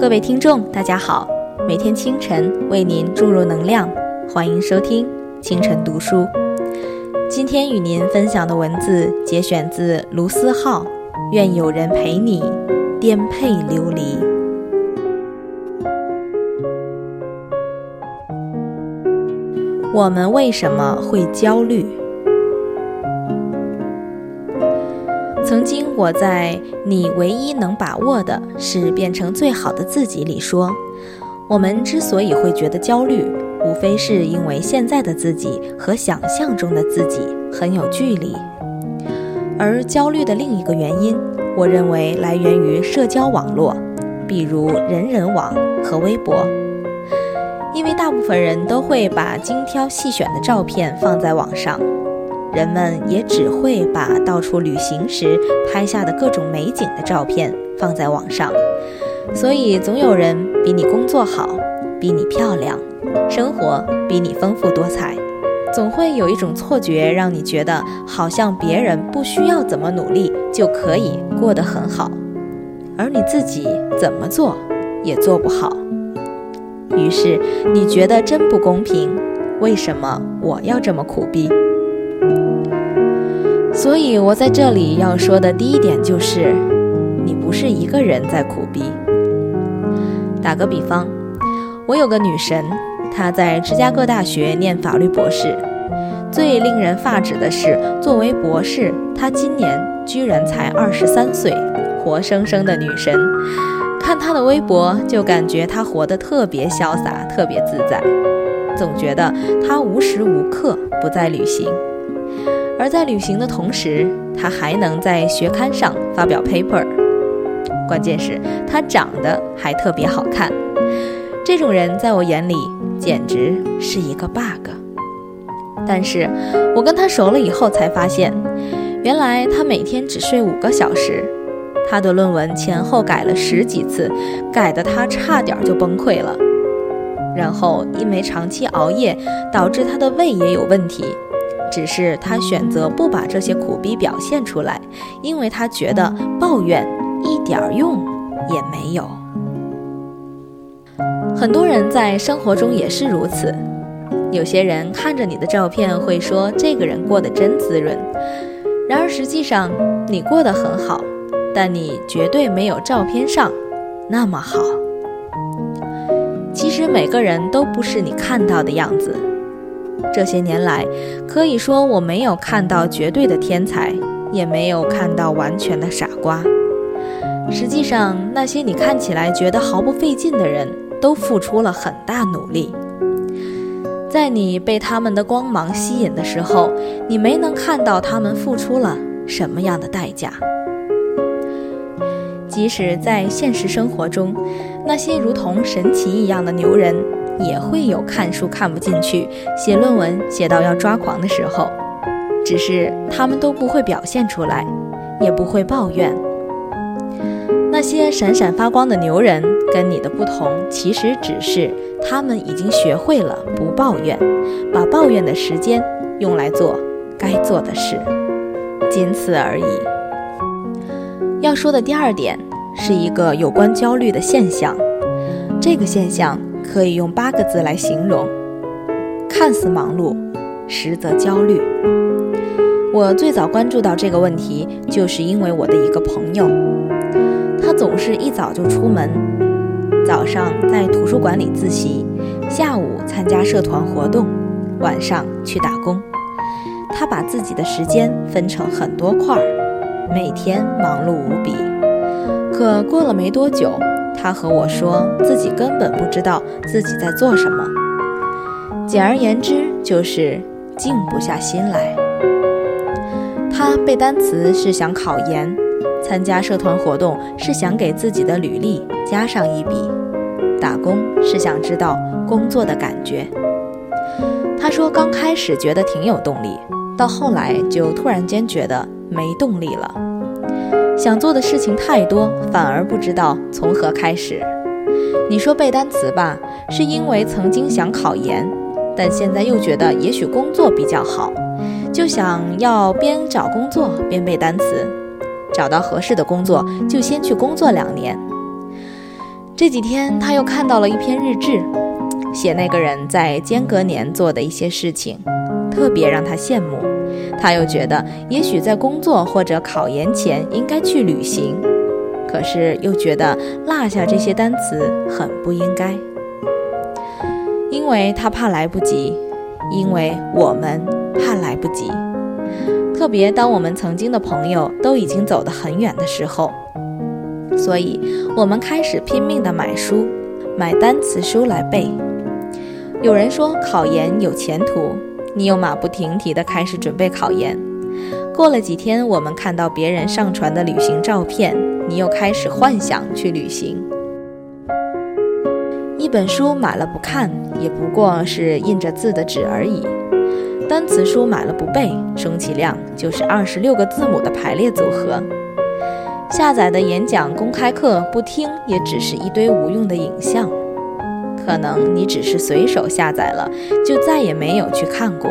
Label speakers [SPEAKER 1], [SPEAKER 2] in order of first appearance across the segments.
[SPEAKER 1] 各位听众，大家好，每天清晨为您注入能量，欢迎收听清晨读书。今天与您分享的文字节选自卢思浩，《愿有人陪你颠沛流离》。我们为什么会焦虑？曾经我在“你唯一能把握的是变成最好的自己”里说，我们之所以会觉得焦虑，无非是因为现在的自己和想象中的自己很有距离。而焦虑的另一个原因，我认为来源于社交网络，比如人人网和微博，因为大部分人都会把精挑细选的照片放在网上。人们也只会把到处旅行时拍下的各种美景的照片放在网上，所以总有人比你工作好，比你漂亮，生活比你丰富多彩，总会有一种错觉，让你觉得好像别人不需要怎么努力就可以过得很好，而你自己怎么做也做不好。于是你觉得真不公平，为什么我要这么苦逼？所以，我在这里要说的第一点就是，你不是一个人在苦逼。打个比方，我有个女神，她在芝加哥大学念法律博士。最令人发指的是，作为博士，她今年居然才二十三岁，活生生的女神。看她的微博，就感觉她活得特别潇洒，特别自在，总觉得她无时无刻不在旅行。而在旅行的同时，他还能在学刊上发表 paper。关键是，他长得还特别好看。这种人在我眼里简直是一个 bug。但是我跟他熟了以后才发现，原来他每天只睡五个小时。他的论文前后改了十几次，改得他差点就崩溃了。然后因为长期熬夜，导致他的胃也有问题。只是他选择不把这些苦逼表现出来，因为他觉得抱怨一点用也没有。很多人在生活中也是如此，有些人看着你的照片会说这个人过得真滋润，然而实际上你过得很好，但你绝对没有照片上那么好。其实每个人都不是你看到的样子。这些年来，可以说我没有看到绝对的天才，也没有看到完全的傻瓜。实际上，那些你看起来觉得毫不费劲的人，都付出了很大努力。在你被他们的光芒吸引的时候，你没能看到他们付出了什么样的代价。即使在现实生活中，那些如同神奇一样的牛人。也会有看书看不进去、写论文写到要抓狂的时候，只是他们都不会表现出来，也不会抱怨。那些闪闪发光的牛人跟你的不同，其实只是他们已经学会了不抱怨，把抱怨的时间用来做该做的事，仅此而已。要说的第二点是一个有关焦虑的现象，这个现象。可以用八个字来形容：看似忙碌，实则焦虑。我最早关注到这个问题，就是因为我的一个朋友，他总是一早就出门，早上在图书馆里自习，下午参加社团活动，晚上去打工。他把自己的时间分成很多块儿，每天忙碌无比。可过了没多久，他和我说自己根本不知道自己在做什么，简而言之就是静不下心来。他背单词是想考研，参加社团活动是想给自己的履历加上一笔，打工是想知道工作的感觉。他说刚开始觉得挺有动力，到后来就突然间觉得没动力了。想做的事情太多，反而不知道从何开始。你说背单词吧，是因为曾经想考研，但现在又觉得也许工作比较好，就想要边找工作边背单词。找到合适的工作，就先去工作两年。这几天他又看到了一篇日志，写那个人在间隔年做的一些事情，特别让他羡慕。他又觉得，也许在工作或者考研前应该去旅行，可是又觉得落下这些单词很不应该，因为他怕来不及，因为我们怕来不及。特别当我们曾经的朋友都已经走得很远的时候。所以，我们开始拼命地买书，买单词书来背。有人说考研有前途，你又马不停蹄地开始准备考研。过了几天，我们看到别人上传的旅行照片，你又开始幻想去旅行。一本书买了不看，也不过是印着字的纸而已；单词书买了不背，充其量就是二十六个字母的排列组合。下载的演讲公开课不听，也只是一堆无用的影像。可能你只是随手下载了，就再也没有去看过。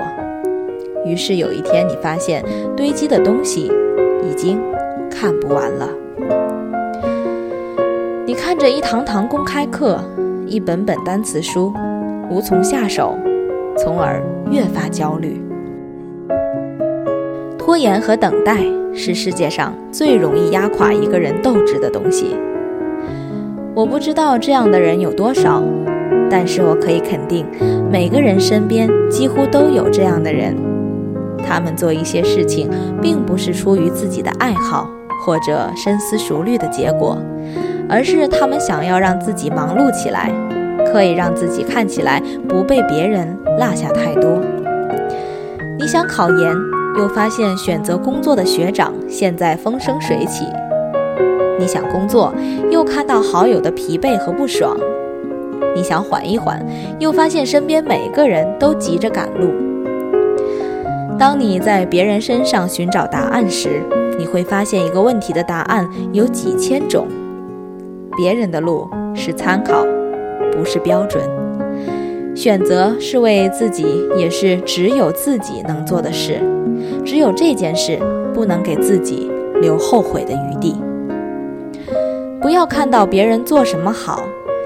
[SPEAKER 1] 于是有一天，你发现堆积的东西已经看不完了。你看着一堂堂公开课，一本本单词书，无从下手，从而越发焦虑。拖延和等待。是世界上最容易压垮一个人斗志的东西。我不知道这样的人有多少，但是我可以肯定，每个人身边几乎都有这样的人。他们做一些事情，并不是出于自己的爱好或者深思熟虑的结果，而是他们想要让自己忙碌起来，可以让自己看起来不被别人落下太多。你想考研？又发现选择工作的学长现在风生水起，你想工作，又看到好友的疲惫和不爽，你想缓一缓，又发现身边每个人都急着赶路。当你在别人身上寻找答案时，你会发现一个问题的答案有几千种，别人的路是参考，不是标准。选择是为自己，也是只有自己能做的事。只有这件事不能给自己留后悔的余地。不要看到别人做什么好，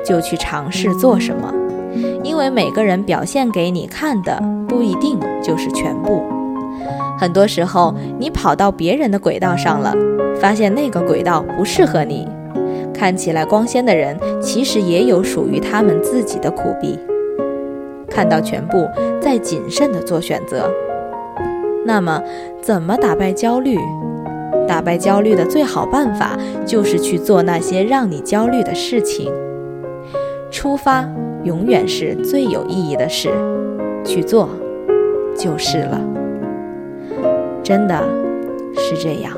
[SPEAKER 1] 就去尝试做什么，因为每个人表现给你看的不一定就是全部。很多时候，你跑到别人的轨道上了，发现那个轨道不适合你。看起来光鲜的人，其实也有属于他们自己的苦逼。看到全部，再谨慎地做选择。那么，怎么打败焦虑？打败焦虑的最好办法就是去做那些让你焦虑的事情。出发永远是最有意义的事，去做就是了。真的是这样。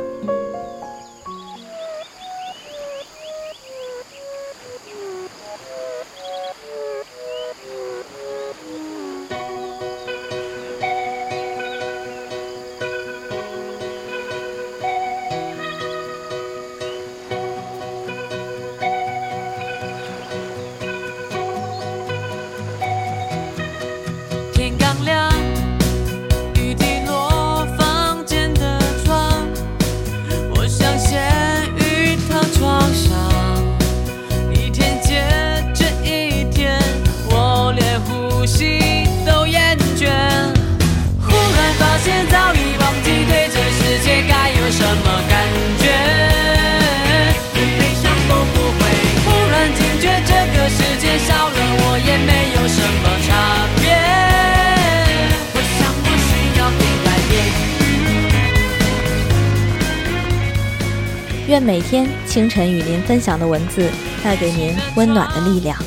[SPEAKER 1] 愿每天清晨与您分享的文字带给您温暖的力量，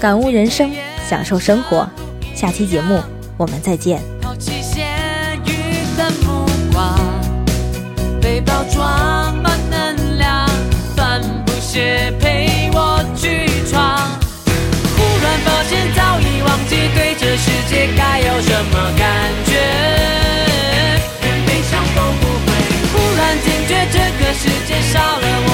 [SPEAKER 1] 感悟人生，享受生活。下期节目我们再见。被包装世界少了我